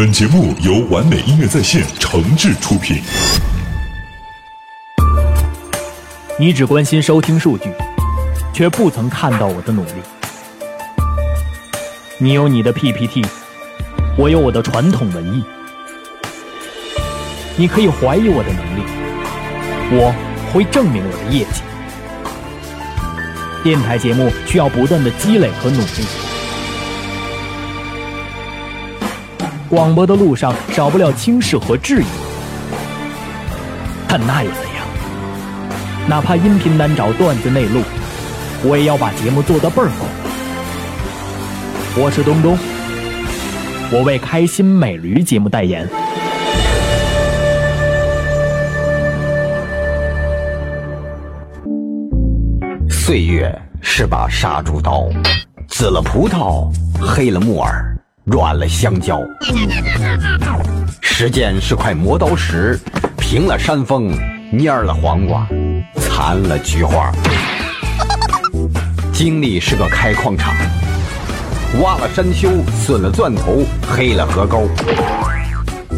本节目由完美音乐在线诚挚出品。你只关心收听数据，却不曾看到我的努力。你有你的 PPT，我有我的传统文艺。你可以怀疑我的能力，我会证明我的业绩。电台节目需要不断的积累和努力。广播的路上少不了轻视和质疑，但那又怎样？哪怕音频难找，段子内录，我也要把节目做得倍儿好。我是东东，我为开心美驴节目代言。岁月是把杀猪刀，紫了葡萄，黑了木耳。软了香蕉，时间是块磨刀石，平了山峰，蔫了黄瓜，残了菊花。经历是个开矿场，挖了山丘，损了钻头，黑了河沟。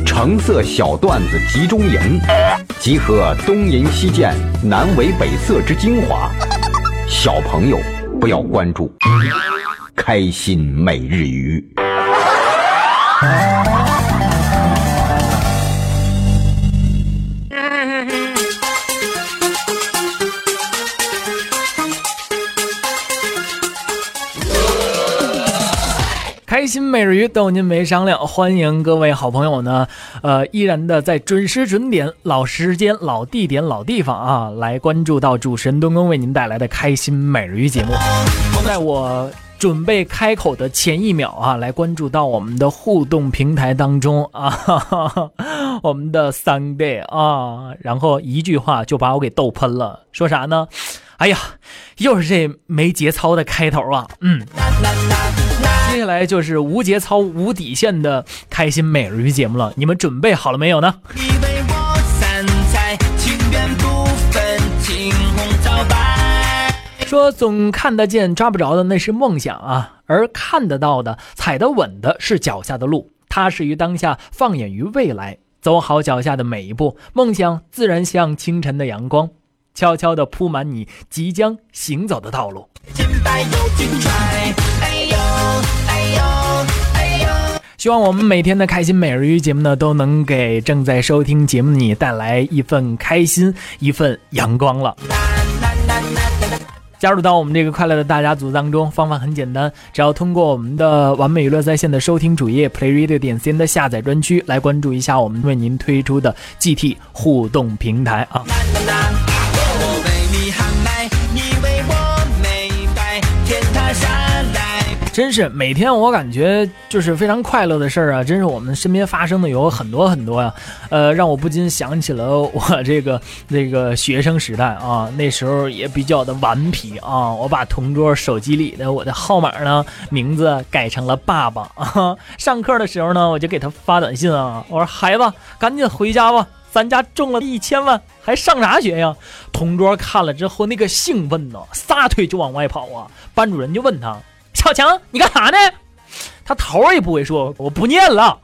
橙色小段子集中营，集合东淫西贱、南伪北色之精华。小朋友不要关注，开心每日鱼。开心每日鱼逗您没商量，欢迎各位好朋友呢，呃，依然的在准时准点、老时间、老地点、老地方啊，来关注到主持人东东为您带来的开心每日鱼节目，在我。准备开口的前一秒啊，来关注到我们的互动平台当中啊，哈哈我们的 Sunday 啊，然后一句话就把我给逗喷了，说啥呢？哎呀，又是这没节操的开头啊，嗯，接下来就是无节操、无底线的开心每日鱼节目了，你们准备好了没有呢？说总看得见抓不着的那是梦想啊，而看得到的踩得稳的是脚下的路。踏实于当下，放眼于未来，走好脚下的每一步，梦想自然像清晨的阳光，悄悄地铺满你即将行走的道路。希望我们每天的开心每日鱼节目呢，都能给正在收听节目你带来一份开心，一份阳光了。加入到我们这个快乐的大家族当中，方法很简单，只要通过我们的完美娱乐在线的收听主页，play reader 点 cn 的下载专区来关注一下我们为您推出的 GT 互动平台啊。真是每天我感觉就是非常快乐的事儿啊！真是我们身边发生的有很多很多呀，呃，让我不禁想起了我这个那个学生时代啊，那时候也比较的顽皮啊。我把同桌手机里的我的号码呢名字改成了爸爸啊。上课的时候呢，我就给他发短信啊，我说孩子赶紧回家吧，咱家中了一千万，还上啥学呀？同桌看了之后那个兴奋呐，撒腿就往外跑啊。班主任就问他。小强，你干啥呢？他头儿也不会说，我不念了。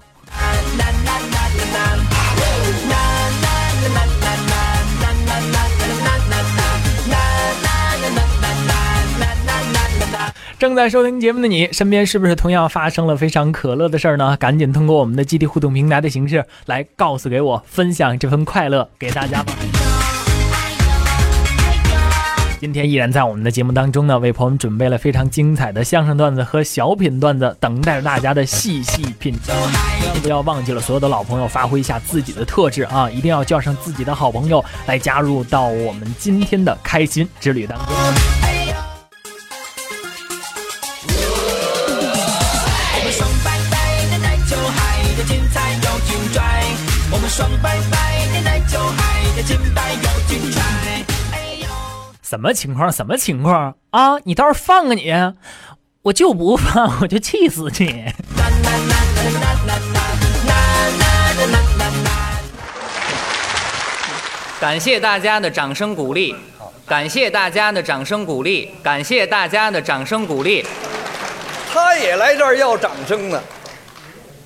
正在收听节目的你，身边是不是同样发生了非常可乐的事儿呢？赶紧通过我们的基地互动平台的形式来告诉给我，分享这份快乐给大家吧。今天依然在我们的节目当中呢，为朋友们准备了非常精彩的相声段子和小品段子，等待着大家的细细品尝。不要忘记了，所有的老朋友发挥一下自己的特质啊，一定要叫上自己的好朋友来加入到我们今天的开心之旅当中。我们双白白的奶酒海的精彩什么情况？什么情况啊？你倒是放啊你！我就不放，我就气死你！感谢大家的掌声鼓励，感谢大家的掌声鼓励，感谢大家的掌声鼓励。他也来这儿要掌声呢。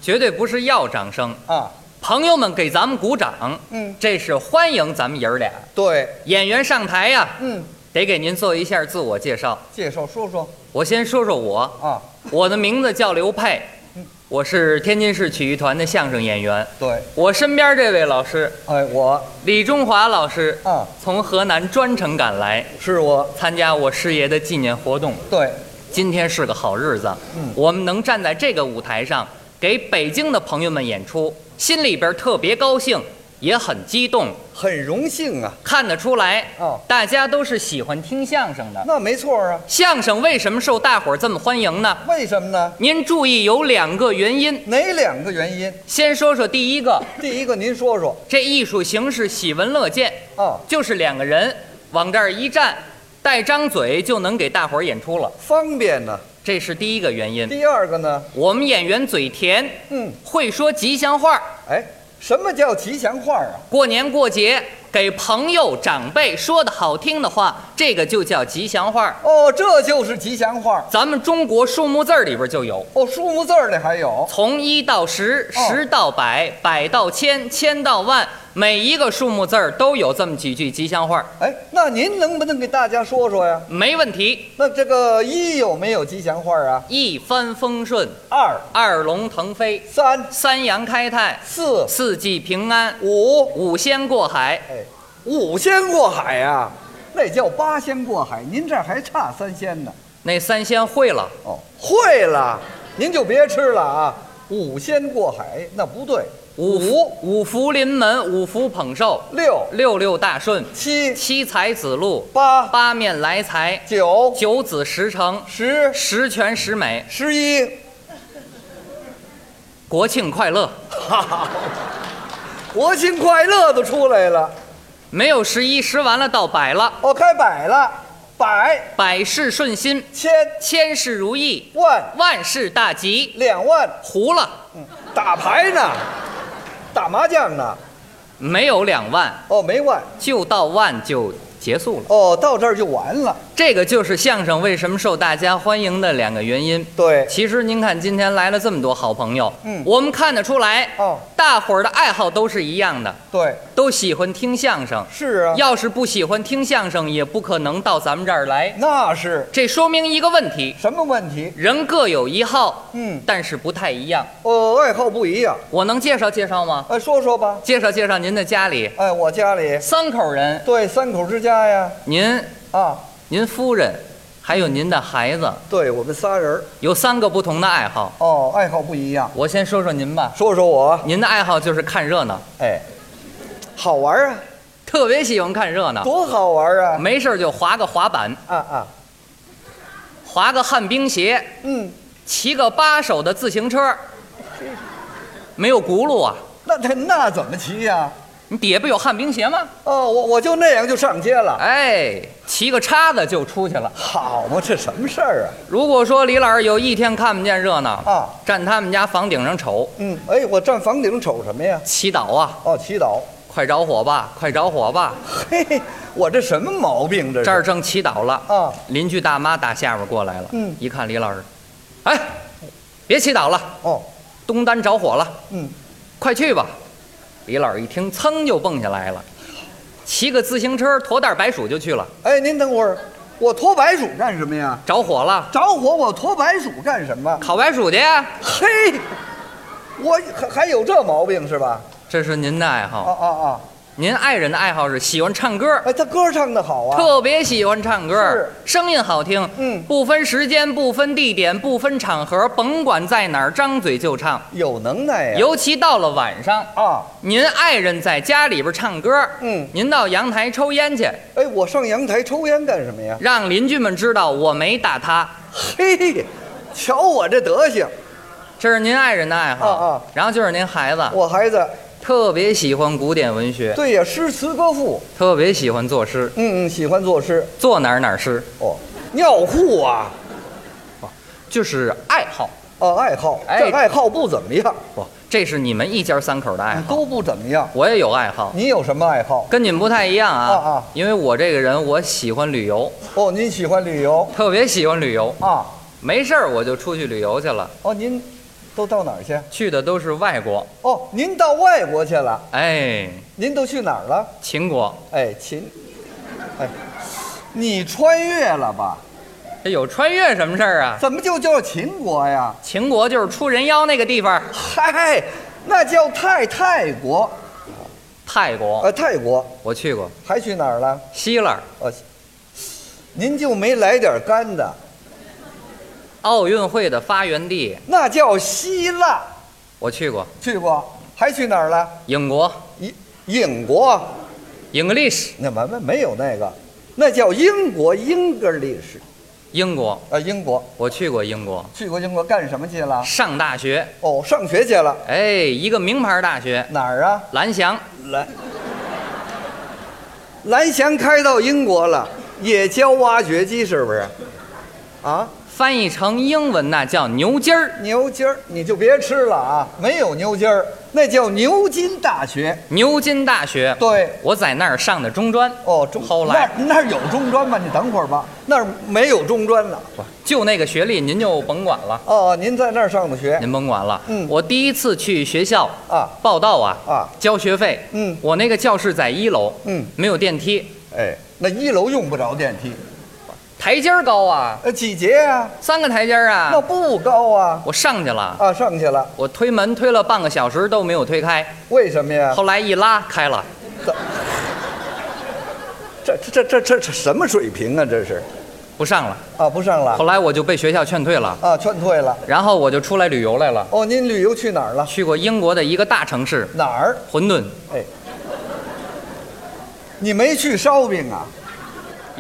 绝对不是要掌声。啊，朋友们给咱们鼓掌，嗯。这是欢迎咱们爷儿俩。对，演员上台呀，嗯，得给您做一下自我介绍。介绍说说。我先说说我，啊，我的名字叫刘佩，我是天津市曲艺团的相声演员。对，我身边这位老师哎，我。李中华老师啊，从河南专程赶来是我，参加我师爷的纪念活动。对，今天是个好日子，嗯。我们能站在这个舞台上给北京的朋友们演出，心里边特别高兴，也很激动。很荣幸啊，看得出来，哦大家都是喜欢听相声的。那没错啊，相声为什么受大伙儿这么欢迎呢？为什么呢？您注意有两个原因。哪两个原因？先说说第一个，第一个您说说这艺术形式喜闻乐见，啊，就是两个人往这儿一站，带张嘴就能给大伙儿演出了，方便呢。这是第一个原因。第二个呢，我们演员嘴甜，嗯，会说吉祥话，哎，什么叫吉祥话啊？过年过节给朋友长辈说的好听的话，这个就叫吉祥话。哦，这就是吉祥话。咱们中国数目字儿里边就有，哦，数目字儿里还有？从一到十，哦。十到百，百到千，千到万，每一个数目字儿都有这么几句吉祥话，哎，那您能不能给大家说说呀？没问题。那这个一有没有吉祥话啊？一帆风顺，二、二龙腾飞，三、三阳开泰，四、四季平安，五，五仙过海。哎，五仙过海呀、那叫八仙过海。您这儿还差三仙呢。那三仙会了，哦，会了，您就别吃了啊。五仙过海那不对。五、五福临门，五福捧寿，六、六六大顺，七、七财子路，八、八面来财，九、九子十成，十、十全十美，十一。国庆快乐。哈哈，国庆快乐都出来了。没有十一，十完了到百了，哦，开百了，百、百事顺心，千、千事如意，万、万事大吉。两万，糊了，嗯打牌呢，打麻将呢。没有两万，哦，没万。就到万就结束了。哦，到这儿就完了。这个就是相声为什么受大家欢迎的两个原因。对，其实您看，今天来了这么多好朋友，嗯我们看得出来，哦，大伙儿的爱好都是一样的，对，都喜欢听相声。是啊。要是不喜欢听相声，也不可能到咱们这儿来。那是这说明一个问题：什么问题？人各有一好，嗯，但是不太一样。哦，爱好不一样。我能介绍介绍吗？哎，说说吧。介绍介绍您的家里哎，我家里三口人，对三口之家呀。您、啊，您夫人，还有您的孩子，对我们仨人儿有三个不同的爱好。哦，爱好不一样。我先说说您吧，说说我，您的爱好就是看热闹，哎，好玩啊，特别喜欢看热闹，多好玩啊！没事儿就滑个滑板，啊啊，滑个旱冰鞋，嗯，骑个八手的自行车，没有轱辘啊？那他那怎么骑呀、你底下不有旱冰鞋吗？哦，我我就那样就上街了。哎，骑个叉子就出去了。好嘛，这什么事儿啊如果说李老师有一天看不见热闹，啊？啊，站他们家房顶上瞅，嗯，哎，我站房顶瞅什么呀？祈祷啊，哦，祈祷。快着火吧，快着火吧！嘿嘿，我这什么毛病这是？这儿正祈祷了，啊，邻居大妈打下边过来了，嗯一看李老师，哎，别祈祷了，哦，东单着火了，嗯，快去吧！李老师一听，噌就蹦下来了，骑个自行车驮袋白薯就去了，哎，您等会儿，我驮白薯干什么呀？着火了，着火，我驮白薯干什么？烤白薯去呀！嘿，我还还有这毛病是吧？这是您的爱好，啊啊啊！您爱人的爱好是喜欢唱歌，哎，他歌唱的好啊。特别喜欢唱歌是，声音好听，嗯不分时间，不分地点，不分场合，甭管在哪儿，张嘴就唱。有能耐呀。尤其到了晚上，啊，您爱人在家里边唱歌，嗯您到阳台抽烟去，哎，我上阳台抽烟干什么呀？让邻居们知道我没打他。嘿，瞧我这德行，这是您爱人的爱好，啊啊然后就是您孩子，我孩子特别喜欢古典文学，对呀，诗词歌赋，特别喜欢作诗，嗯嗯，喜欢作诗。坐哪儿哪儿诗，哦，尿裤啊，哦就是爱好。哦，爱好，哎这爱好不怎么样，不，这是你们一家三口的爱好，都不怎么样。我也有爱好，你有什么爱好？跟你们不太一样啊。啊啊因为我这个人，我喜欢旅游，哦，您喜欢旅游特别喜欢旅游，啊？没事儿我就出去旅游去了。哦，您都到哪儿去？去的都是外国。哦，您到外国去了？哎，您都去哪儿了？秦国，哎，秦，哎，你穿越了吧？这有穿越什么事儿啊？怎么就叫秦国呀？秦国就是出人妖那个地方，嗨，那叫泰泰国，泰国，呃，泰国我去过。还去哪儿了？希腊，哦，您就没来点干的？奥运会的发源地，那叫希腊，我去过。去过。还去哪儿了？英国英英国，，English，那没没没有那个，那叫英国英格利什。英国，啊，英国我去过英国，去过英国干什么去了？上大学。哦，上学去了。哎，一个名牌大学，哪儿啊？蓝翔。蓝蓝翔开到英国了，也教挖掘机是不是？啊，翻译成英文那叫牛筋儿，牛筋儿你就别吃了啊，没有牛筋儿，那叫牛津大学。牛津大学。对，我在那儿上的中专，哦，中后来那那儿有中专吗？你等会儿吧，那儿没有中专呢。就那个学历您就甭管了，哦，您在那儿上的学您甭管了。嗯我第一次去学校啊？报道啊，啊交学费。嗯我那个教室在一楼，嗯，没有电梯，哎，那一楼用不着电梯，台阶儿高啊，呃，几节啊、三个台阶儿啊那。不高啊。我上去了，啊，上去了，我推门推了半个小时都没有推开，为什么呀？后来一拉开了。这这这这这什么水平啊？这是不上了，啊，不上了后来我就被学校劝退了，啊，劝退了。然后我就出来旅游来了，哦，您旅游去哪儿了？去过英国的一个大城市哪儿？混沌，哎，你没去烧饼啊？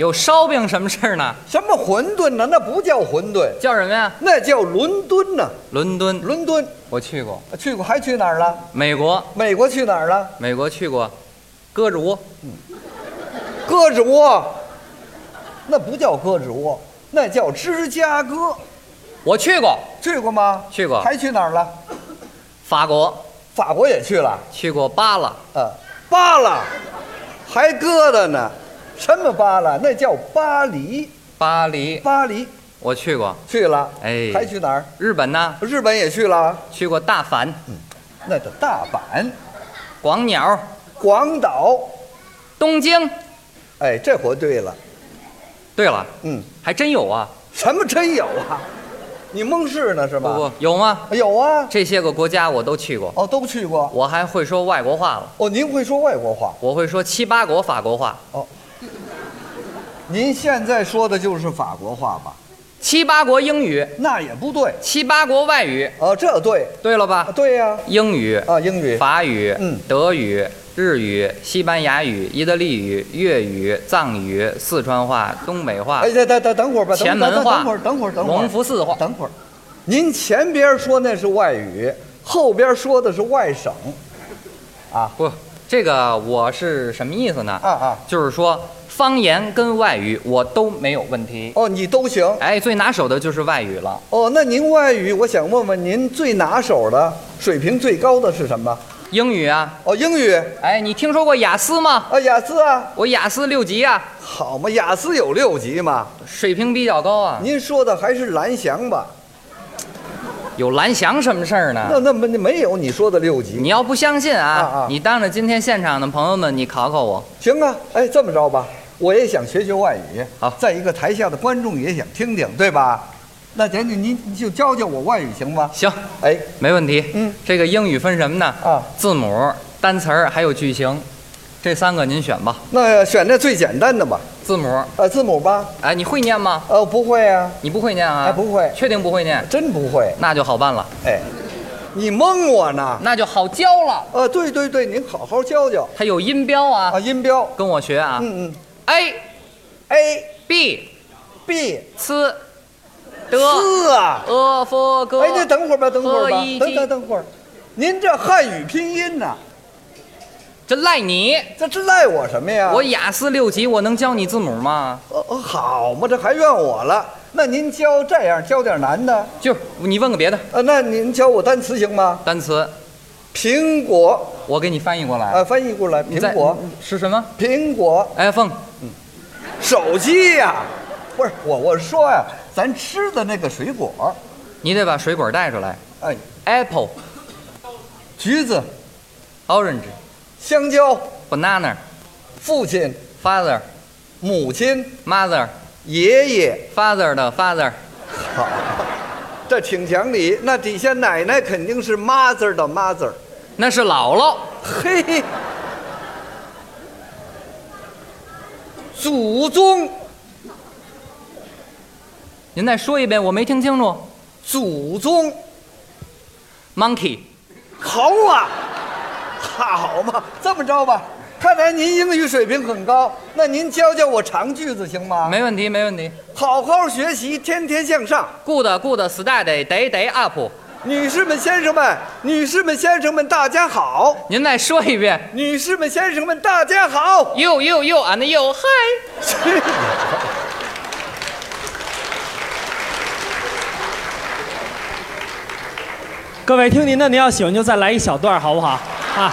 有烧饼什么事儿呢？什么馄饨呢？那不叫馄饨，叫什么呀？那叫伦敦呢、伦敦，伦敦我去过。去过，还去哪儿了？美国，美国去哪儿了？美国去过，胳肢窝，胳肢窝，那不叫胳肢窝，那叫芝加哥。我去过。去过吗？去过还去哪儿了？法国，法国也去了。去过巴拉，呃，巴拉，还疙瘩呢。什么巴拉？那叫巴黎。巴黎，巴黎我去过。去了。哎还去哪儿？日本呢？日本也去了。去过大阪、嗯那叫大阪、广鸟、广岛。东京。哎，这回对了。对了，嗯，还真有啊！什么真有啊？你蒙事呢是吧？不不，有吗？有啊。这些个国家我都去过，哦，都去过。我还会说外国话了。哦，您会说外国话？我会说七八国法国话，您现在说的就是法国话吧？七八国英语，那也不对。七八国外语。哦，这对。啊，对了吧？对呀、英语、啊。英语。法语、嗯德语、日语、西班牙语、意大利语、粤语、藏语、四川话、东北话哎，、等等等等会儿吧，等前门话等等会儿，等会儿，等会儿隆。福寺话。等会儿，您前边说那是外语，后边说的是外省，啊不，这个我是什么意思呢？啊啊！就是说方言跟外语我都没有问题。哦，你都行。哎，最拿手的就是外语了。哦，那您外语，我想问问您最拿手的、水平最高的是什么？英语啊，哦，英语哎，你听说过雅思吗？啊，雅思啊，我雅思六级啊，好嘛，雅思有六级嘛。水平比较高啊。您说的还是蓝翔吧？有蓝翔什么事儿那呢？那没没有你说的六级。你要不相信啊，啊啊你当着今天现场的朋友们，你考考我。行啊，哎，这么着吧，我也想学学外语。好再一个台下的观众也想听听，对吧？那简直您您就教教我外语行吗？行，哎，没问题。嗯，这个英语分什么呢？啊，字母、单词儿还有句型，这三个您选吧。那选这最简单的吧。字母，呃，字母吧。哎，你会念吗？呃，不会啊，你不会念啊？哎不会确定不会念？真不会。那就好办了，哎，你蒙我呢？那就好教了。呃，对对对，您好好教教它有音标啊，啊，音标。跟我学啊。嗯嗯 A，A B B C D 四啊。E F G。哎，您等会儿吧，等会儿吧，等等等会儿，您这汉语拼音呢？这赖你！这这赖我什么呀？我雅思六级，我能教你字母吗？哦哦，好嘛，这还怨我了。那您教这样，教点难的。就你问个别的呃，那您教我单词行吗？单词，苹果，我给你翻译过来。呃，翻译过来，苹果，是什么苹果，？iPhone。手机呀、不是我，我说呀、咱吃的那个水果，你得把水果带出来。哎，apple、橘子、orange、香蕉、banana、父亲、father、母亲、mother、爷爷。father 的 father、好，这挺讲理。那底下奶奶肯定是 mother 的 mother。那是姥姥。嘿，祖宗，您再说一遍，我没听清楚。祖宗，monkey、好啊，好嘛，这么着吧。看来您英语水平很高，那您教教我长句子行吗？没问题，没问题。好好学习，天天向上。good good study day day up。女士们、先生们，女士们、先生们，大家好！您再说一遍。女士们、先生们，大家好！you you you and you hi。各位听您的，您要喜欢就再来一小段，好不好？啊，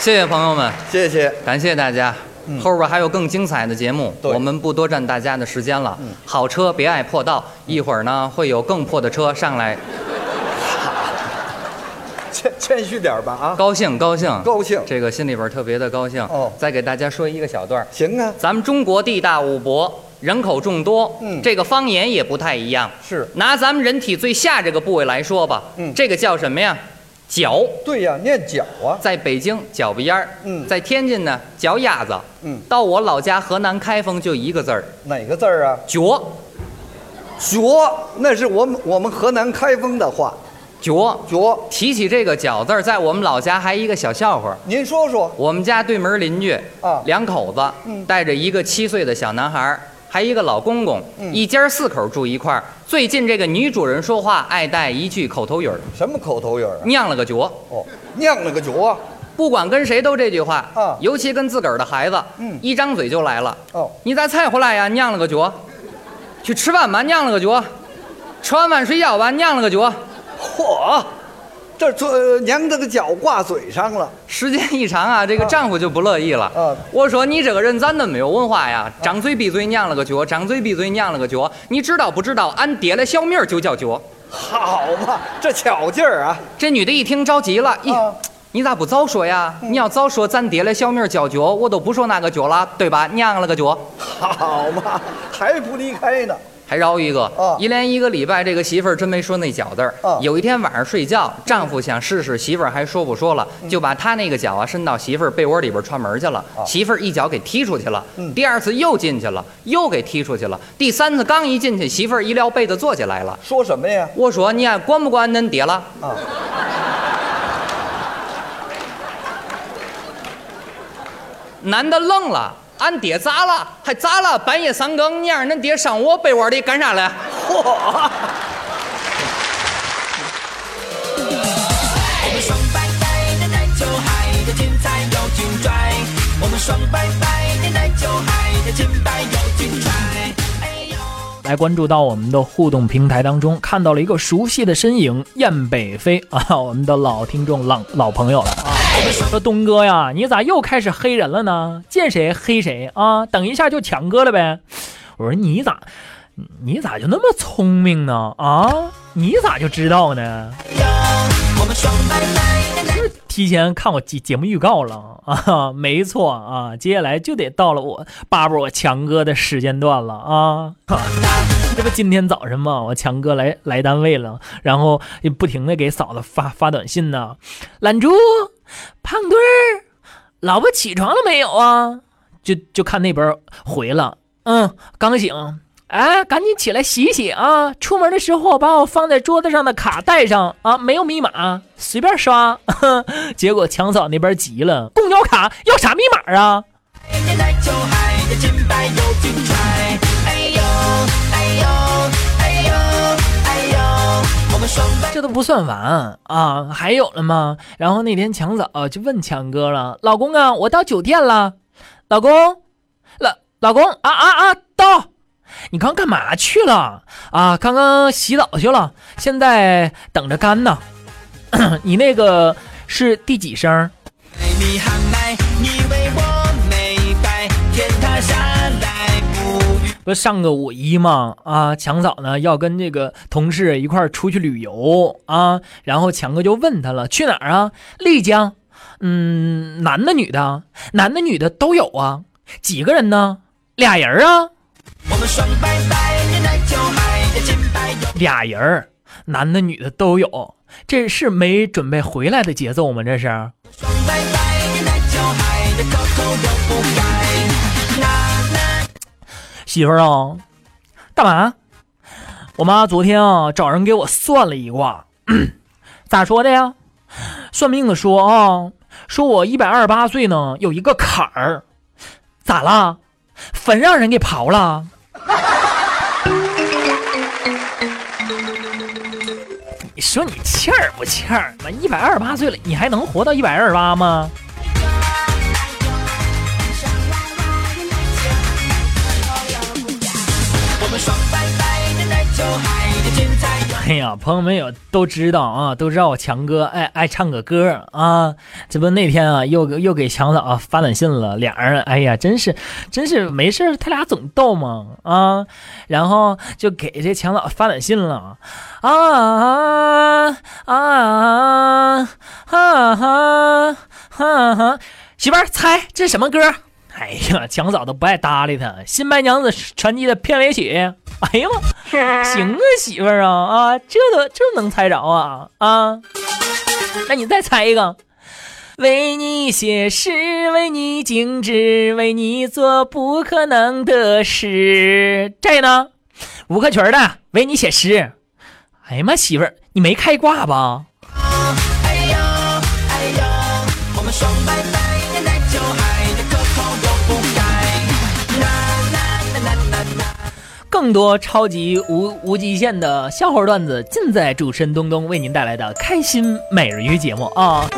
谢谢朋友们，谢谢。感谢大家。后边还有更精彩的节目，我们不多占大家的时间了。好车别爱破道，一会儿呢会有更破的车上来，谦谦虚点吧啊！高兴高兴。高兴。这个心里边特别的高兴。哦。再给大家说一个小段儿。行啊，咱们中国地大物博，人口众多，嗯。这个方言也不太一样。是。拿咱们人体最下这个部位来说吧，嗯。这个叫什么呀？脚，对呀，念脚啊。在北京脚鼻烟儿，嗯在天津呢脚丫子，嗯，到我老家河南开封就一个字儿，哪个字儿啊？脚脚，那是我们我们河南开封的话。脚。脚，提起这个脚字儿，在我们老家还一个小笑话。您说说。我们家对门邻居啊两口子，嗯带着一个七岁的小男孩儿，还一个老公公，嗯一家四口住一块儿。最近这个女主人说话爱带一句口头语儿，什么口头语儿啊？酿了个脚。哦，酿了个脚啊。不管跟谁都这句话，啊尤其跟自个儿的孩子，嗯一张嘴就来了。哦，你咋才回来呀？酿了个脚，去吃饭吧，酿了个脚，吃完饭睡觉吧，酿了个脚。嚯，这这娘这个脚挂嘴上了。时间一长啊，这个啊丈夫就不乐意了。啊我说你这个人咋那么没有文化呀？张嘴闭嘴娘了个脚，张嘴闭嘴娘了个脚。你知道不知道？俺爹的小名儿就叫脚。好嘛，这巧劲儿啊！这女的一听着急了，咦、啊你咋不早说呀？你要早说，咱爹的小名儿叫脚，我都不说那个脚了，对吧？娘了个脚。好嘛，还不离开呢。还饶一个，啊一连一个礼拜，这个媳妇儿真没说那脚字儿。啊有一天晚上睡觉，丈夫想试试媳妇儿还说不说了，就把他那个脚啊伸到媳妇儿被窝里边串门去了。啊媳妇儿一脚给踢出去了，嗯第二次又进去了，又给踢出去了。第三次刚一进去，媳妇儿一撩被子坐起来了。说什么呀？我说你还管不管恁爹了？啊，男的愣了。俺爹咋了？还咋了？半夜三更，你让恁爹上我被窝里干啥来？嚯！我们爽白白的奶酒，嗨的精彩又精拽。我们爽白白的奶酒，嗨的精白又精彩。来关注到我们的互动平台当中，看到了一个熟悉的身影，燕北飞啊，我们的老听众、老老朋友了啊。说东哥呀，你咋又开始黑人了呢？见谁黑谁啊？等一下就强哥了呗。我说你咋，你咋就那么聪明呢？啊，你咋就知道呢？提前看我节节目预告了啊，没错啊，接下来就得到了我巴布我强哥的时间段了啊。这不今天早晨嘛，我强哥来来单位了，然后也不停的给嫂子发发短信呢，懒猪，胖墩儿，老婆起床了没有啊？就就看那边回了，嗯，刚醒。哎，赶紧起来洗洗啊！出门的时候把我放在桌子上的卡带上啊，没有密码，随便刷。结果强嫂那边急了，公交卡要啥密码啊？这都不算完啊，还有了吗？然后那天强嫂就问强哥了：“老公啊，我到酒店了。”老公，老老公啊啊啊，到。你刚干嘛去了啊？刚刚洗澡去了，现在等着干呢。你那个是第几声？不。上个五一嘛啊，强嫂呢要跟这个同事一块儿出去旅游啊，然后强哥就问他了，去哪儿啊？丽江。嗯，男的女的，男的女的都有啊。几个人呢？俩人啊。我们双拜拜的奶酒金牌有俩人儿，男的女的都有。这是没准备回来的节奏吗？这是。双拜拜媳妇儿啊，干嘛？我妈昨天啊找人给我算了一卦，咋说的呀？算命的说啊，说我一百二十八岁呢有一个坎儿，咋啦？坟让人给刨了？你说你欠儿不欠儿？妈，一百二十八岁了，你还能活到一百二十八吗？哎呀，朋友们有都知道啊，都知道我强哥爱爱唱个歌啊。这不那天啊，又又给强嫂、发短信了，俩人哎呀，真是真是没事他俩总逗嘛啊。然后就给这强嫂发短信了啊啊啊啊啊啊！媳妇儿猜这是什么歌？哎呀，强嫂都不爱搭理他，《新白娘子传奇》的片尾曲。哎呀妈，行啊，媳妇儿啊啊，这都这能猜着啊啊！那你再猜一个，为你写诗，为你静止，为你做不可能的事。这呢，吴克群的《为你写诗》。哎呀妈，媳妇儿，你没开挂吧？更多超级无无极限的笑话段子，尽在主持人东东为您带来的开心美人鱼节目啊！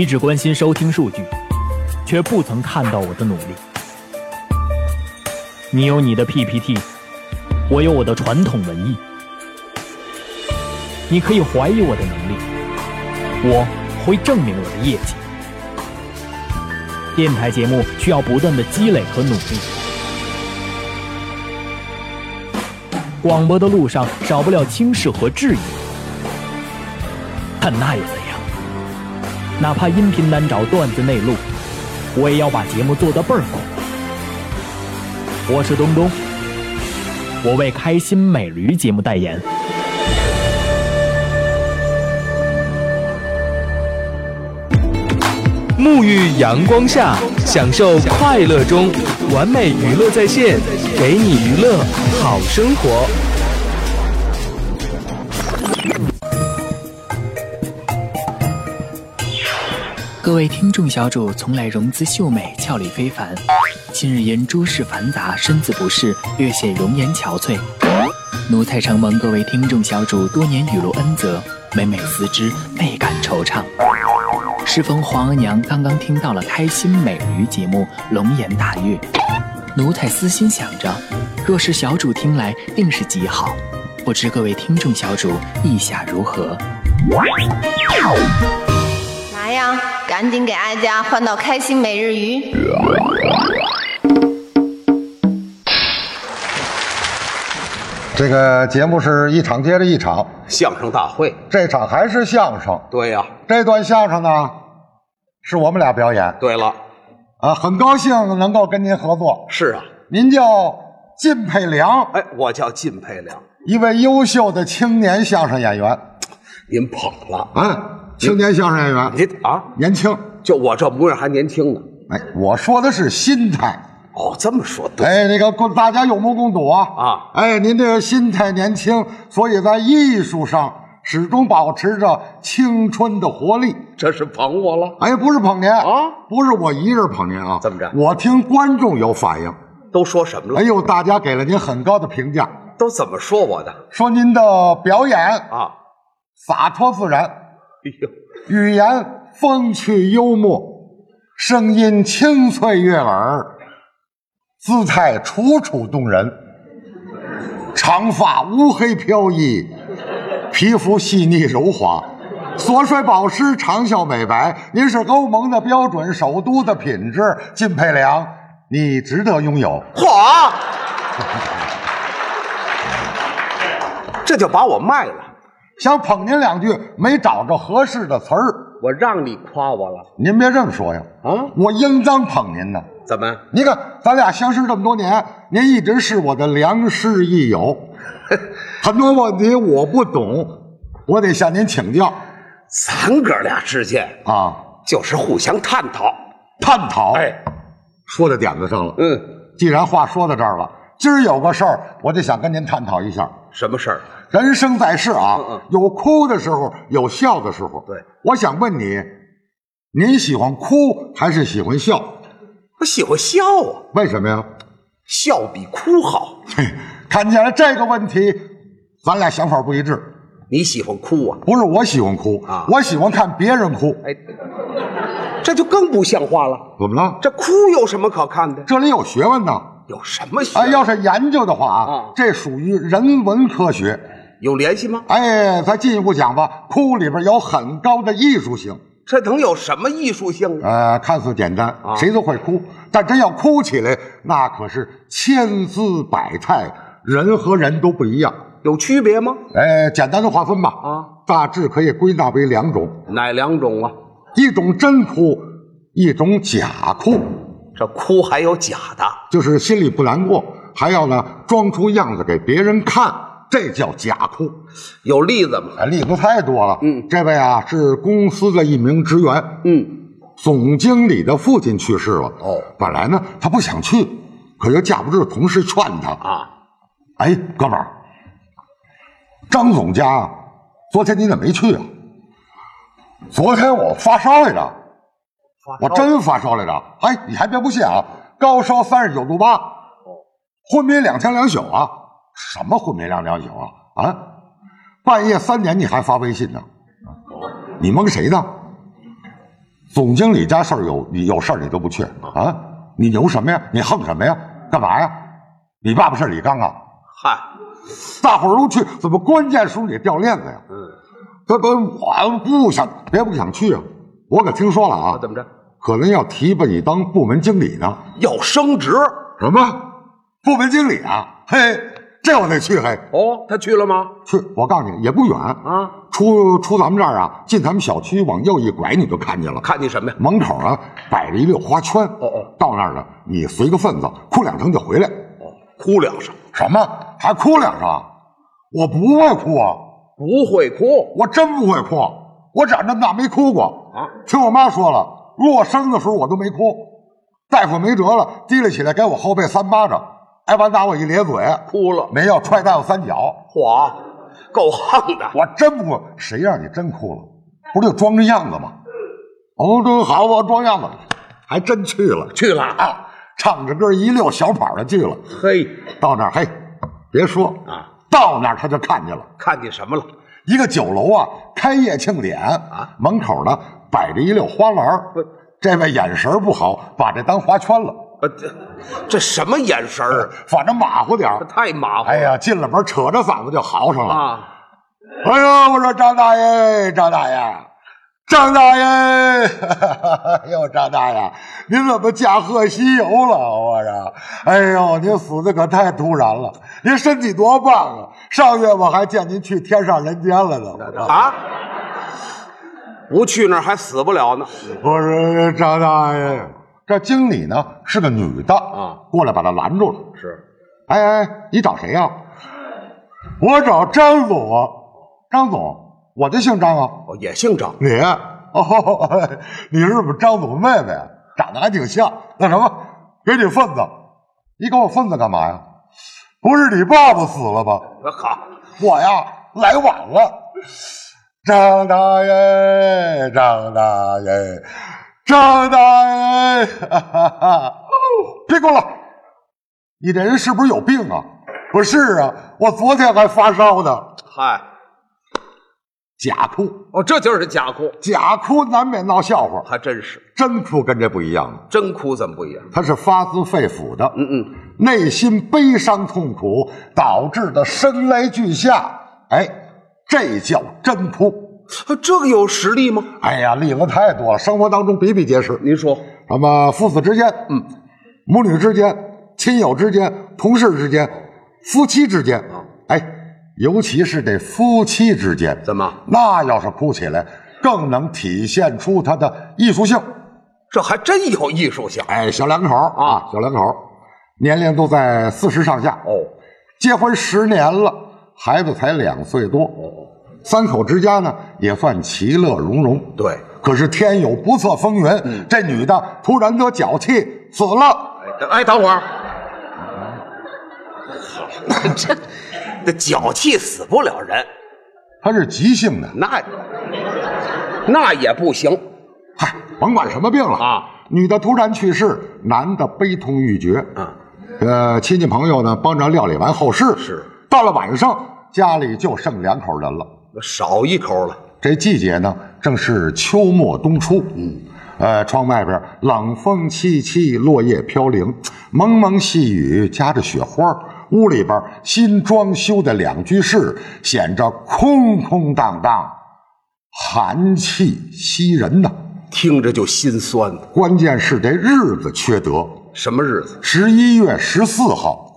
你只关心收听数据，却不曾看到我的努力。你有你的 PPT，我有我的传统文艺。你可以怀疑我的能力，我会证明我的业绩。电台节目需要不断的积累和努力。广播的路上少不了轻视和质疑，但那又怎样？哪怕音频难找，段子内录，我也要把节目做得倍儿够。我是东东，我为开心美驴节目代言。沐浴阳光下，享受快乐中，完美娱乐在线，给你娱乐好生活。各位听众小主从来容姿秀美，俏丽非凡，近日因诸事繁杂，身子不适，略显容颜憔悴。奴才承蒙各位听众小主多年雨露恩泽，每每思之，倍感惆怅。适逢皇额娘刚刚听到了开心美驴节目，龙颜大悦。奴才私心想着，若是小主听来，定是极好。不知各位听众小主意下如何？赶紧给哀家换到开心每日鱼。这个节目是一场接着一场，相声大会，这场还是相声。对呀、这段相声呢，是我们俩表演。对了，啊，很高兴能够跟您合作。是啊，您叫靳佩良，哎，我叫靳佩良，一位优秀的青年相声演员。您捧了，啊，青年相声演员，你啊，年轻。就我这模样还年轻呢。哎，我说的是心态。哦，这么说对。哎，那个共大家有目共睹啊啊！哎，您这个心态年轻，所以在艺术上始终保持着青春的活力。这是捧我了？哎，不是捧您啊，不是我一人捧您啊。怎么着我听观众有反应，都说什么了？哎呦，大家给了您很高的评价，都怎么说我的说您的表演啊？洒脱自然，语言风趣幽默，声音清脆悦耳，姿态楚楚动人，长发乌黑飘逸，皮肤细腻柔滑，锁水保湿，长效美白。您是欧盟的标准，首都的品质，金佩良，你值得拥有。嚯！这就把我卖了。想捧您两句，没找着合适的词儿。我让你夸我了您别这么说呀！啊？我应当捧您呢。怎么？你看，咱俩相识这么多年，您一直是我的良师益友，很多问题我不懂，我得向您请教咱哥俩之间啊，就是互相探讨。探讨。哎，说到点子上了。嗯，既然话说到这儿了，今儿有个事儿，我就想跟您探讨一下。什么事儿？人生在世啊，嗯嗯有哭的时候，有笑的时候。对，我想问你，您喜欢哭还是喜欢笑？我喜欢笑啊，为什么呀？笑比哭好。嘿，看见了这个问题，咱俩想法不一致。你喜欢哭啊？不是我喜欢哭啊我喜欢看别人哭。哎，这就更不像话了。怎么了？这哭有什么可看的？这里有学问呢。有什么学哎，问？要是研究的话啊，啊这属于人文科学。有联系吗？哎，咱进一步讲吧，哭里边有很高的艺术性。这能有什么艺术性呢？呃，看似简单，啊谁都会哭，但真要哭起来，那可是千姿百态，人和人都不一样。有区别吗？哎，简单的划分吧，啊，大致可以归纳为两种：哪两种啊？一种真哭，一种假哭，这哭还有假的，就是心里不难过，还要呢装出样子给别人看，这叫假哭。有例子吗？哎，例子太多了。嗯这位啊是公司的一名职员，嗯，总经理的父亲去世了。哦本来呢他不想去，可又架不住同事劝他。啊，哎，哥们儿，张总家昨天你怎么没去啊？昨天我发烧来着，我真发烧来着。哎，你还别不信啊，高烧三十九度八，昏迷两天两宿啊！什么昏迷两天两宿啊？啊，半夜三点你还发微信呢？你蒙谁呢？总经理家事儿有你有事儿你都不去啊？你牛什么呀？你横什么呀？干嘛呀？你爸爸是李刚啊？嗨，大伙儿都去，怎么关键时候你掉链子呀？嗯，这不我不想，别不想去啊！我可听说了啊，怎么着？可能要提拔你当部门经理呢？要升职？什么？部门经理啊？嘿，这我得去嘿。哦，他去了吗？去，我告诉你也不远啊，出出咱们这儿啊，进咱们小区往右一拐，你就看见了。看见什么呀？门口啊摆着一溜花圈。哦哦，到那儿了，你随个份子，哭两声就回来。哦，哭两声？什么？还哭两声？我不会哭啊！不会哭？我真不会哭。我长这么大没哭过啊！听我妈说了，如我生的时候我都没哭，大夫没辙了，提了起来给我后背三巴掌，挨完打我一咧嘴，哭了，没要踹大夫三脚。嚯，够横的！我真不哭，谁让你真哭了？不是就装着样子吗？哦，这好，我装样子，还真去了，去了啊！唱着歌一溜小跑的去了。嘿，到那儿嘿，别说啊，到那儿他就看见了，看见什么了？一个酒楼啊，开业庆典啊，门口呢摆着一溜花篮这位眼神不好，把这当花圈了。呃，这这什么眼神儿？反正马虎点儿太马虎。哎呀，进了门扯着嗓子就嚎上了啊！哎呦，我说张大爷，张大爷，张大爷，哎呦，张大爷，您怎么驾鹤西游了？我说，哎呦，您死的可太突然了，您身体多棒啊！上月我还见您去天上人间了呢。啊？不去那儿还死不了呢。我说张大爷，这经理呢是个女的啊，过来把他拦住了。是，哎哎，你找谁呀、我找张总啊，张总，我就姓张啊。哦，也姓张。你哦，你是我们张总的妹妹，长得还挺像。那什么，给你份子，你给我份子干嘛呀？不是你爸爸死了吧？好，我呀来晚了。张大爷，张大爷，张大人，哈哈哈！别过来！你这人是不是有病啊？不是啊，我昨天还发烧呢。嗨，假哭哦，这就是假哭，假哭难免闹笑话，还真是。真哭跟这不一样，真哭怎么不一样？他是发自肺腑的，嗯嗯，内心悲伤痛苦导致的声泪俱下，哎，这叫真哭。这个有实例吗？哎呀，例子太多了，生活当中比比皆是。您说，什么父子之间，嗯，母女之间，亲友之间，同事之间，夫妻之间，哎，尤其是这夫妻之间，怎么？那要是哭起来，更能体现出他的艺术性。这还真有艺术性。哎，小两口啊，小两口，年龄都在四十上下。哦，结婚十年了，孩子才两岁多。哦，三口之家呢，也算其乐融融。对，可是天有不测风云，嗯这女的突然得脚气死了。哎，等会儿，这这脚气死不了人，她是急性的，那那也不行。嗨，甭管什么病了啊，女的突然去世，男的悲痛欲绝。嗯，呃，亲戚朋友呢帮着料理完后事。是，到了晚上，家里就剩两口人了，少一口了。这季节呢，正是秋末冬初。嗯，呃，窗外边冷风凄凄，落叶飘零，蒙蒙细雨夹着雪花。屋里边新装修的两居室显着空空荡荡，寒气袭人呐。听着就心酸。关键是这日子缺德，什么日子？十一月十四号，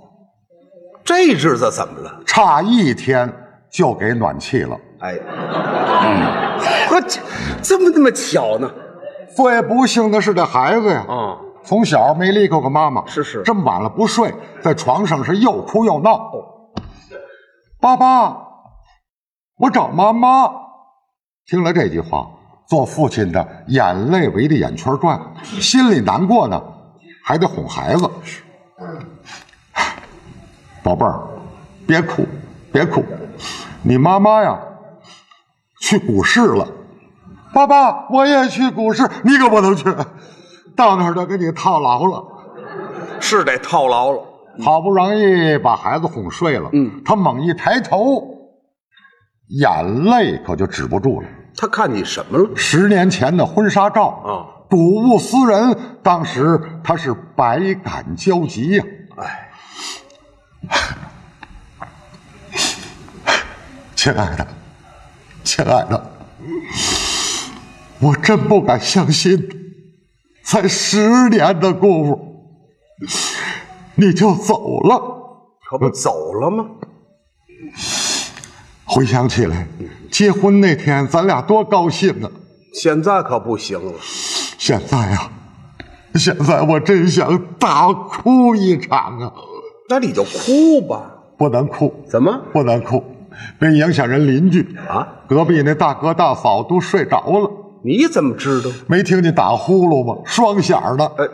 这日子怎么了？差一天就给暖气了。哎，嗯，呵，这这么那么巧呢？最不幸的是这孩子呀，啊，从小没离开过妈妈，是是，这么晚了不睡，在床上是又哭又闹。爸爸，我找妈妈。听了这句话，做父亲的眼泪围着眼圈转，心里难过呢，还得哄孩子。宝贝儿，别哭，别哭，你妈妈呀，去股市了。爸爸，我也去股市，你可不能去，到那儿就给你套牢了。是得套牢了。好不容易把孩子哄睡了，嗯，他猛一抬头，眼泪可就止不住了。他看你什么了？十年前的婚纱照啊，睹物思人，当时他是百感交集呀、哎，亲爱的，亲爱的，我真不敢相信，才十年的功夫，你就走了。可不走了吗？回想起来，结婚那天咱俩多高兴啊！现在可不行了，现在啊，现在我真想大哭一场啊！那你就哭吧，不能哭，怎么不能哭？别影响人邻居啊！隔壁那大哥大嫂都睡着了，你怎么知道？没听见打呼噜吗？双响的，呃，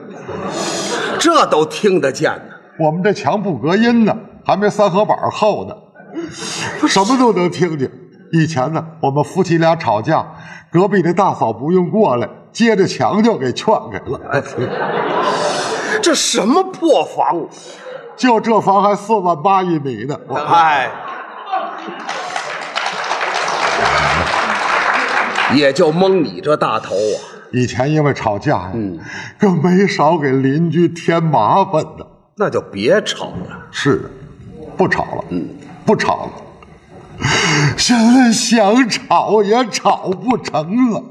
这都听得见呢。我们这墙不隔音呢，还没三合板厚呢，什么都能听见。以前呢，我们夫妻俩吵架，隔壁那大嫂不用过来，接着墙就给劝开了。哎，这什么破房？就这房还四万八一米呢。哎，也就蒙你这大头啊！以前因为吵架呀，嗯，可没少给邻居添麻烦的。那就别吵了。是，不吵了。嗯，不吵了。现在想吵也吵不成了，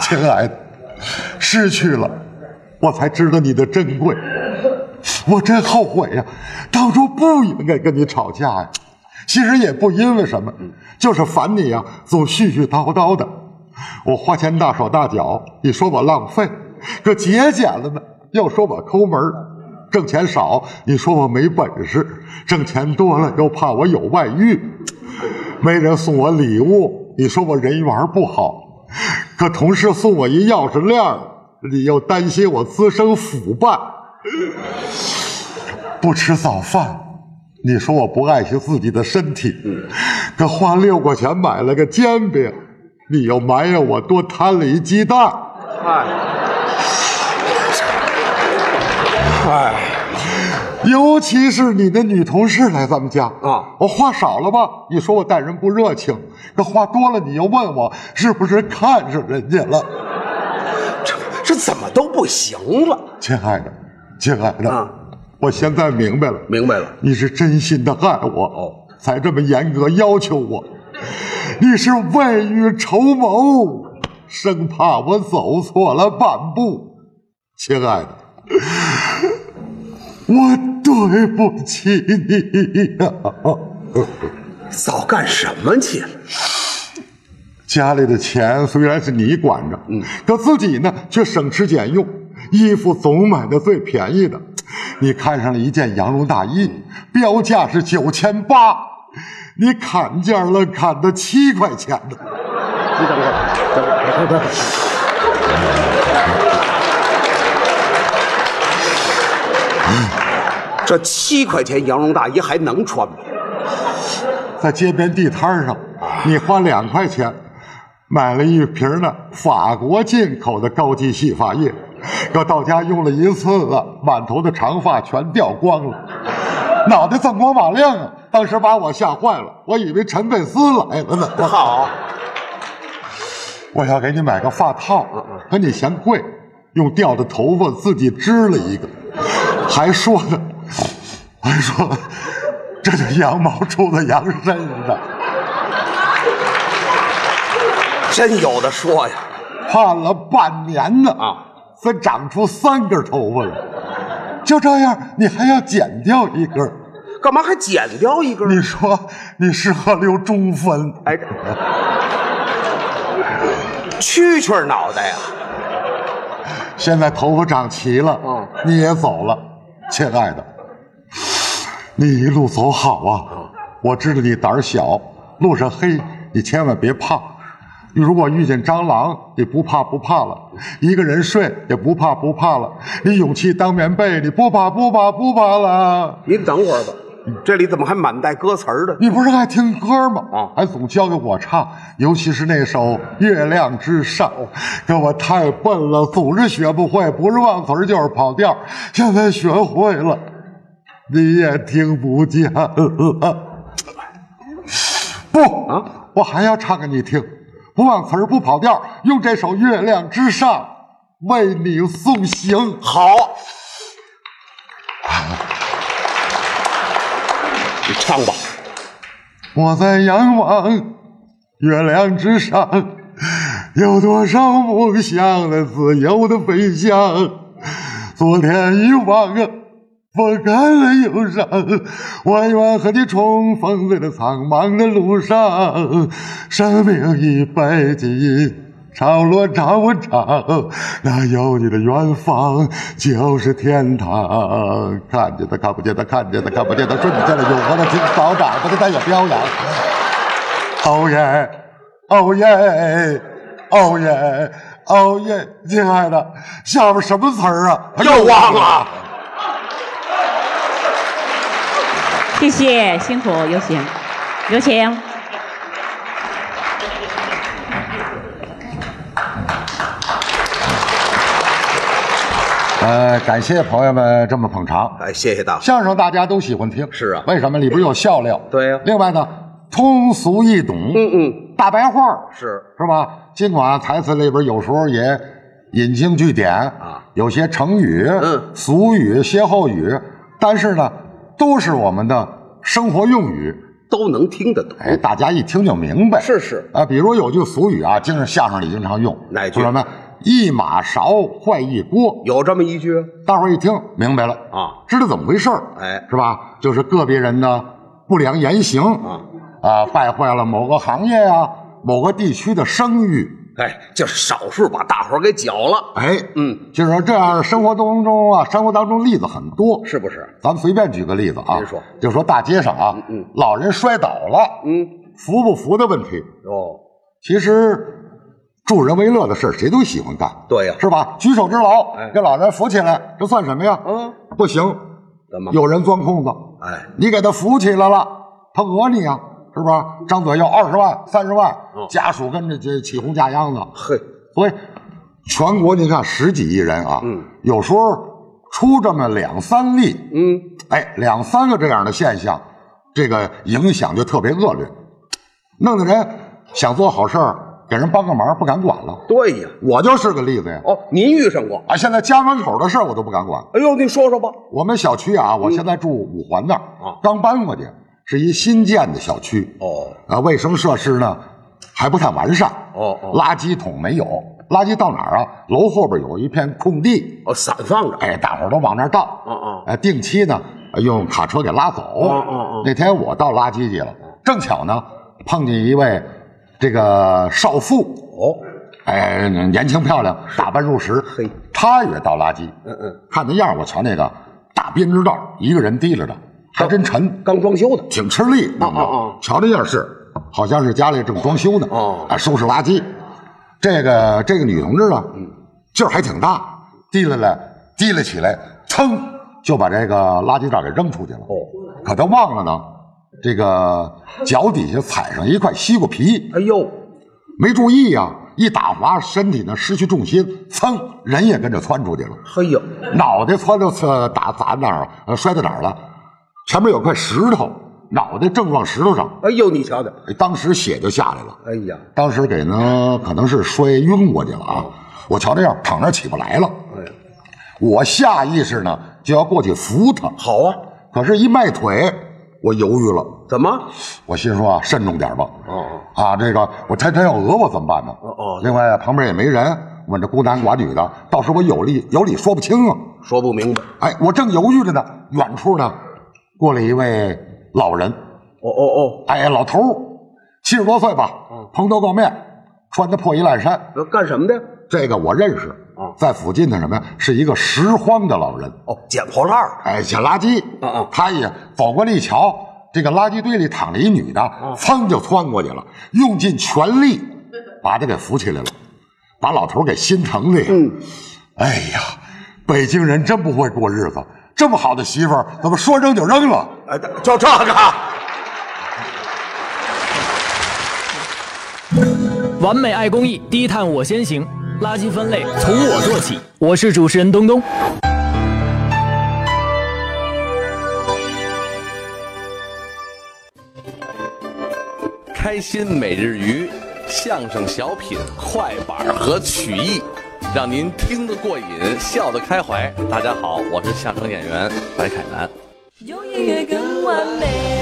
亲爱的，失去了，我才知道你的珍贵。我真后悔呀，当初不应该跟你吵架呀。其实也不因为什么，就是烦你呀，总絮絮叨叨的。我花钱大手大脚，你说我浪费；可节俭了呢，又说我抠门挣钱少，你说我没本事；挣钱多了，又怕我有外遇。没人送我礼物，你说我人缘不好；可同事送我一钥匙链，你又担心我滋生腐败。不吃早饭，你说我不爱惜自己的身体；可花六块钱买了个煎饼，你又埋怨我多摊了一鸡蛋。哎。哎，尤其是你的女同事来咱们家啊，我话少了吧？你说我待人不热情，可话多了，你又问我是不是看上人家了？这这怎么都不行了？亲爱的，亲爱的，啊、我现在明白了，明白了，你是真心的爱我，哦，才这么严格要求我。你是未雨绸缪，生怕我走错了半步，亲爱的。我对不起你呀！早干什么去了？家里的钱虽然是你管着，嗯，可自己呢却省吃俭用，衣服总买的最便宜的。你看上了一件羊绒大衣，标价是九千八，你砍价了，砍的七块钱的。你等会儿，等会儿，等会儿。这七块钱羊绒大衣还能穿吗？在街边地摊上，你花两块钱买了一瓶呢法国进口的高级洗发液，可到家用了一次了，满头的长发全掉光了，脑袋锃光瓦亮啊！当时把我吓坏了，我以为陈佩斯来了呢。好，我要给你买个发套，可你嫌贵，用掉的头发自己织了一个，还说呢。还说，这就羊毛出在羊身上，真有的说呀！盼了半年呢啊，才长出三根头发来，就这样，你还要剪掉一根？干嘛还剪掉一根？你说你适合留中分？哎，蛐蛐脑袋呀！现在头发长齐了，嗯，你也走了，亲爱的。你一路走好啊！我知道你胆小，路上黑，你千万别怕。如果遇见蟑螂，你不怕不怕了；一个人睡也不怕不怕了。你勇气当棉被，你不怕不怕不怕了。你等会儿吧，这里怎么还满带歌词儿的？你不是爱听歌吗？啊，还总教给我唱，尤其是那首《月亮之上》。可我太笨了，总是学不会，不是忘词儿就是跑调。现在学会了。你也听不见了，不啊！我还要唱给你听，不忘词儿不跑调，用这首《月亮之上》为你送行。好，你唱吧。我在仰望月亮之上，有多少梦想在自由的飞翔？昨天遗忘啊。风干了忧伤，我愿和你重逢在那苍茫的路上。生命已被记忆潮落潮涨，那有你的远方就是天堂。看见的看不见的，看见的看不见的，瞬间的永恒的今早长不的它也飘扬。哦耶，哦耶，哦耶，哦耶，亲爱的，下边什么词儿啊？又忘了。谢谢，辛苦，有请，有请。呃，感谢朋友们这么捧场。哎，谢谢大伙。相声大家都喜欢听，是啊，为什么？里边有笑料。对呀、另外呢，通俗易懂，嗯嗯，大白话是是吧？尽管台词里边有时候也引经据典啊，有些成语、嗯俗语、歇后语，但是呢，都是我们的生活用语，都能听得懂。哎，大家一听就明白。是是。啊，比如有句俗语啊，经常相声里经常用，哪句？说什么？一马勺坏一锅，有这么一句？大伙儿一听明白了。啊，知道怎么回事儿哎，是吧？就是个别人的不良言行。啊。啊，败坏了某个行业呀、某个地区的声誉。哎，就是少数把大伙儿给搅了。哎，嗯，就是说这样，生活当中啊，生活当中例子很多，是不是？咱们随便举个例子啊，您说就说大街上啊，嗯老人摔倒了，嗯，扶不扶的问题。哦，其实助人为乐的事儿谁都喜欢干，对呀是吧？举手之劳，哎给老人扶起来，这算什么呀？嗯，不行，怎么？有人钻空子，哎，你给他扶起来了，他讹你啊，是不是？张嘴要二十万、三十万，嗯家属跟着这起哄架秧子，嘿，所以全国你看十几亿人啊，嗯，有时候出这么两三例，嗯，哎，两三个这样的现象，这个影响就特别恶劣，弄得人想做好事儿，给人帮个忙不敢管了。对呀。我就是个例子呀。哦，您遇上过？啊，现在家门口的事儿我都不敢管。哎呦，您说说吧。我们小区啊，我现在住五环那儿，啊刚搬过去，是一新建的小区。哦，啊，卫生设施呢还不太完善。哦哦垃圾桶没有，垃圾到哪儿啊？楼后边有一片空地，哦，散放着。哎，大伙儿都往那儿倒。嗯嗯哎，定期呢用卡车给拉走。嗯嗯嗯那天我倒垃圾去了，正巧呢碰见一位这个少妇。哦，哎，年轻漂亮，打扮入时。嘿，她也倒垃圾。嗯嗯，看那样儿，我瞧那个大编织袋，一个人提着的，还真沉，刚装修的。挺吃力。啊啊啊瞧这样式，好像是家里正装修呢。哦啊，收拾垃圾。这个这个女同志呢，嗯劲儿还挺大，提来了，提了起来，噌就把这个垃圾袋给扔出去了。哦，可她忘了呢，这个脚底下踩上一块西瓜皮。哎呦，没注意呀、一打滑，身体呢失去重心，噌，人也跟着窜出去了。嘿呦，脑袋窜到呃打砸哪儿了？呃，摔到哪儿了？前面有块石头，脑袋正撞石头上，哎呦，你瞧瞧。哎当时血就下来了。哎呀，当时给呢可能是摔晕过去了啊！我瞧这样躺那儿起不来了，哎呀，我下意识呢就要过去扶他，好啊。可是，一迈腿，我犹豫了。怎么？我心说啊，慎重点吧。哦啊，这个我他真要讹我怎么办呢？哦哦另外旁边也没人，我这孤男寡女的，到时候我有理有理说不清啊。说不明白。哎，我正犹豫着呢，远处呢过来一位老人，哦哦哦，哎，老头儿七十多岁吧，蓬头垢面，穿的破衣烂衫。那干什么的？这个我认识啊在附近的什么呀？是一个拾荒的老人。哦，捡破烂儿。哎，捡垃圾。啊啊他也走过来一瞧，这个垃圾堆里躺着一女的，噌就窜过去了，用尽全力把他给扶起来了，把老头给心疼的呀。嗯，哎呀，北京人真不会过日子，这么好的媳妇儿怎么说扔就扔了？哎，就这个。完美爱公益，低碳我先行，垃圾分类从我做起。我是主持人东东。开心每日鱼，相声小品、快板和曲艺，让您听得过瘾，笑得开怀。大家好，我是相声演员白凯南。有音乐更完美。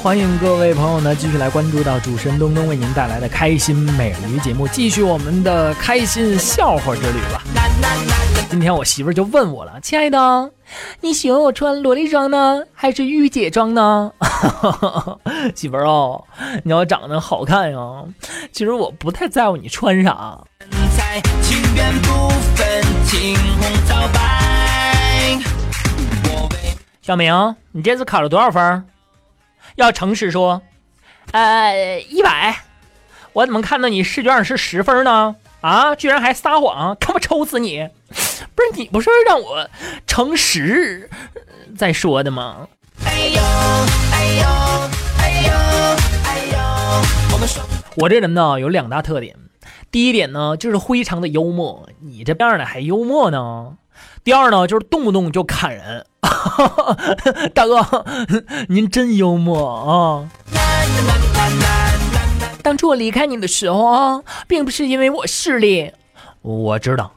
欢迎各位朋友呢继续来关注到主持人东东为您带来的开心美人鱼节目，继续我们的开心笑话之旅吧。今天我媳妇儿就问我了，亲爱的，你喜欢我穿萝莉装呢，还是御姐装呢？媳妇儿哦，你要长得好看呀，其实我不太在乎你穿啥。小明，你这次考了多少分？要诚实说。呃，一百。我怎么看到你试卷是十分呢？啊，居然还撒谎，看我抽死你！不是你不是让我诚实再说的吗？哎呦哎呦哎呦哎呦我这人呢有两大特点，第一点呢就是非常的幽默，你这样的还幽默呢。第二呢就是动不动就砍人，大哥，您真幽默啊！当初我离开你的时候啊，并不是因为我势利，我知道。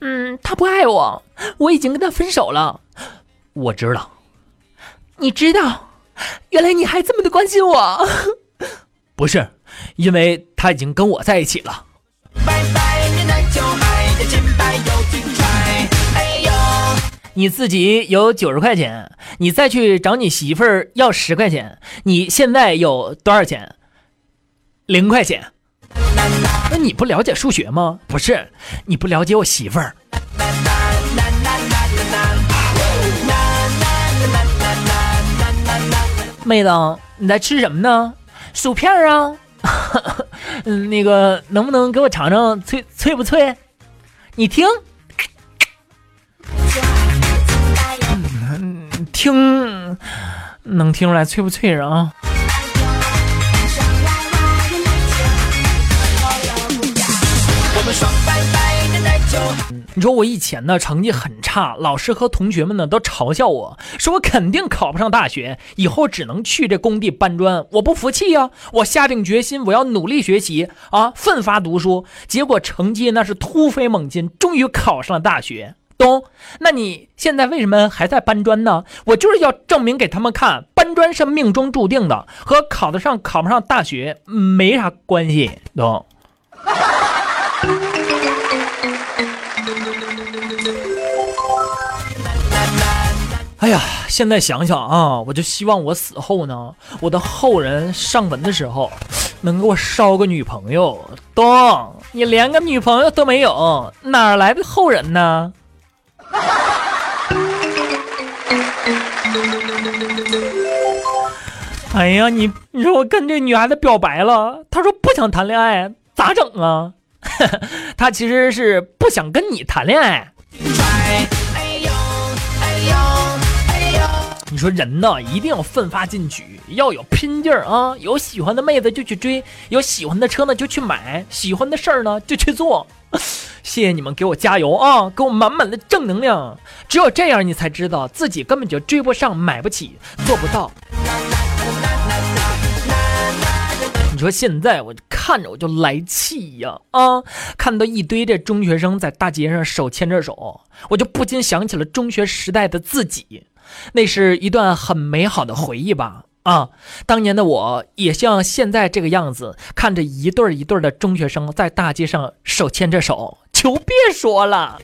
嗯，他不爱我，我已经跟他分手了。我知道，你知道，原来你还这么的关心我。不是，因为他已经跟我在一起了。你自己有九十块钱，你再去找你媳妇儿要十块钱，你现在有多少钱？零块钱。那你不了解数学吗？不是，你不了解我媳妇儿。妹子，你在吃什么呢？薯片啊。那个能不能给我尝尝脆脆不脆？你听，听，能听出来脆不脆啊？你说我以前呢成绩很差，老师和同学们呢都嘲笑我说我肯定考不上大学，以后只能去这工地搬砖。我不服气呀，我下定决心我要努力学习啊，奋发读书。结果成绩那是突飞猛进，终于考上了大学。东，那你现在为什么还在搬砖呢？我就是要证明给他们看，搬砖是命中注定的，和考得上考不上大学没啥关系。懂。哎呀，现在想想啊，我就希望我死后呢，我的后人上坟的时候，能给我烧个女朋友。东，你连个女朋友都没有，哪来的后人呢？哎呀，你你说我跟这女孩子表白了，她说不想谈恋爱，咋整啊？她其实是不想跟你谈恋爱。你说人呢，一定要奋发进取，要有拼劲儿啊！有喜欢的妹子就去追，有喜欢的车呢就去买，喜欢的事儿呢就去做。谢谢你们给我加油啊，给我满满的正能量。只有这样，你才知道自己根本就追不上，买不起，做不到。你说现在我看着我就来气呀啊！看到一堆这中学生在大街上手牵着手，我就不禁想起了中学时代的自己。那是一段很美好的回忆吧？啊，当年的我也像现在这个样子，看着一对儿一对儿的中学生在大街上手牵着手，求别说了。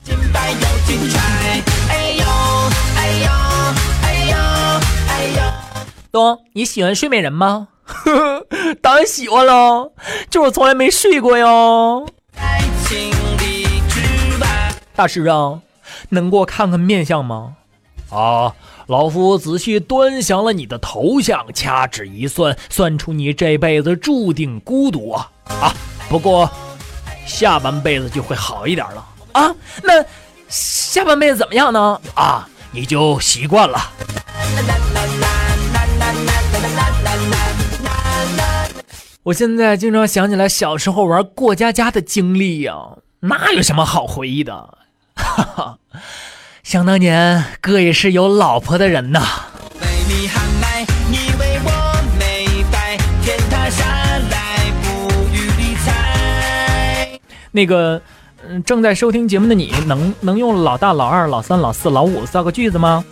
东，你喜欢睡美人吗？当然喜欢喽，就是从来没睡过哟。大师啊，能给我看看面相吗？啊。老夫仔细端详了你的头像，掐指一算，算出你这辈子注定孤独啊！啊，不过下半辈子就会好一点了啊。那下半辈子怎么样呢？啊，你就习惯了。我现在经常想起来小时候玩过家家的经历呀，那有什么好回忆的？哈哈。想当年，哥也是有老婆的人呐。那个，嗯，正在收听节目的你，能能用老大、老二、老三、老四、老五造个句子吗？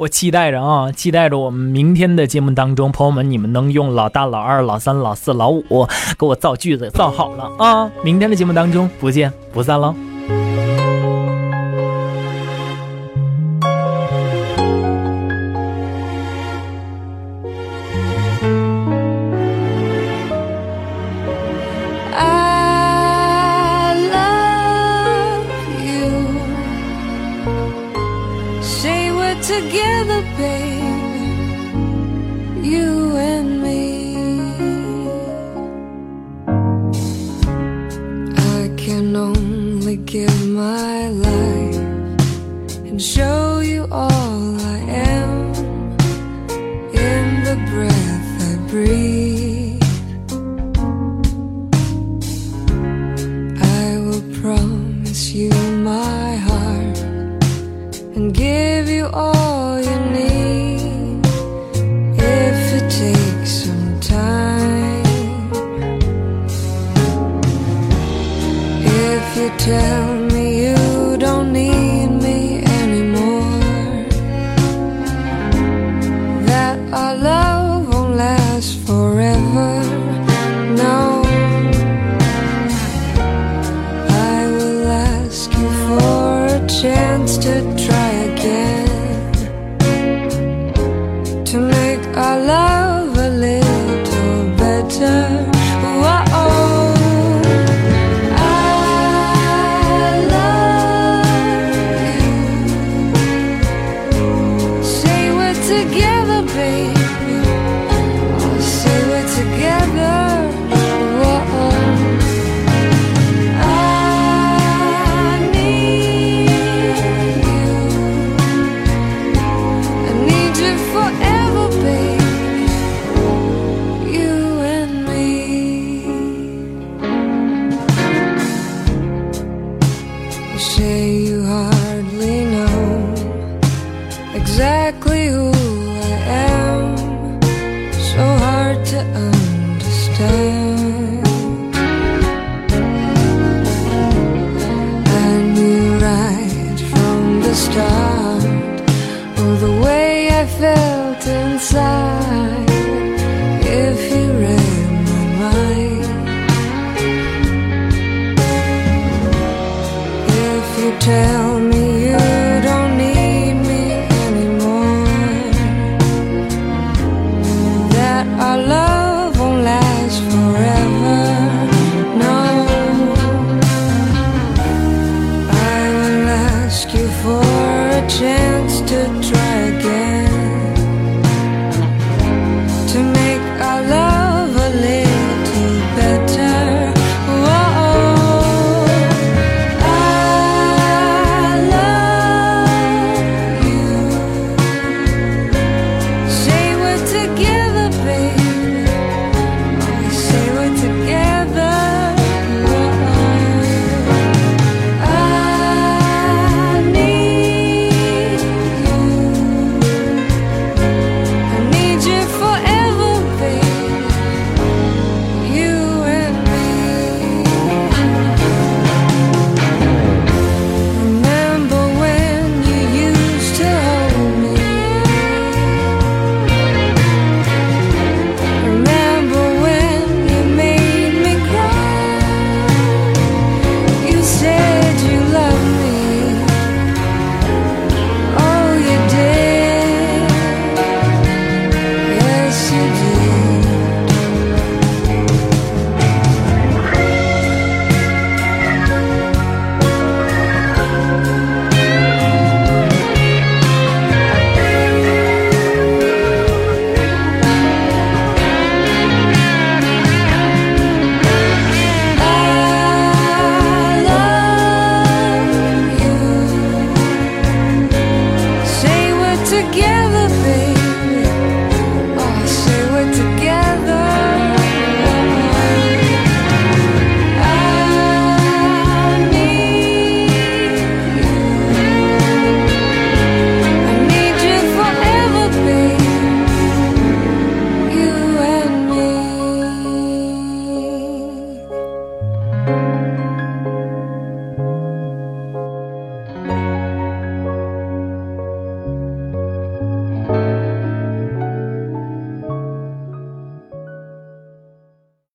我期待着啊期待着我们明天的节目当中朋友们你们能用老大老二老三老四老五给我造句子造好了啊。明天的节目当中不见不散喽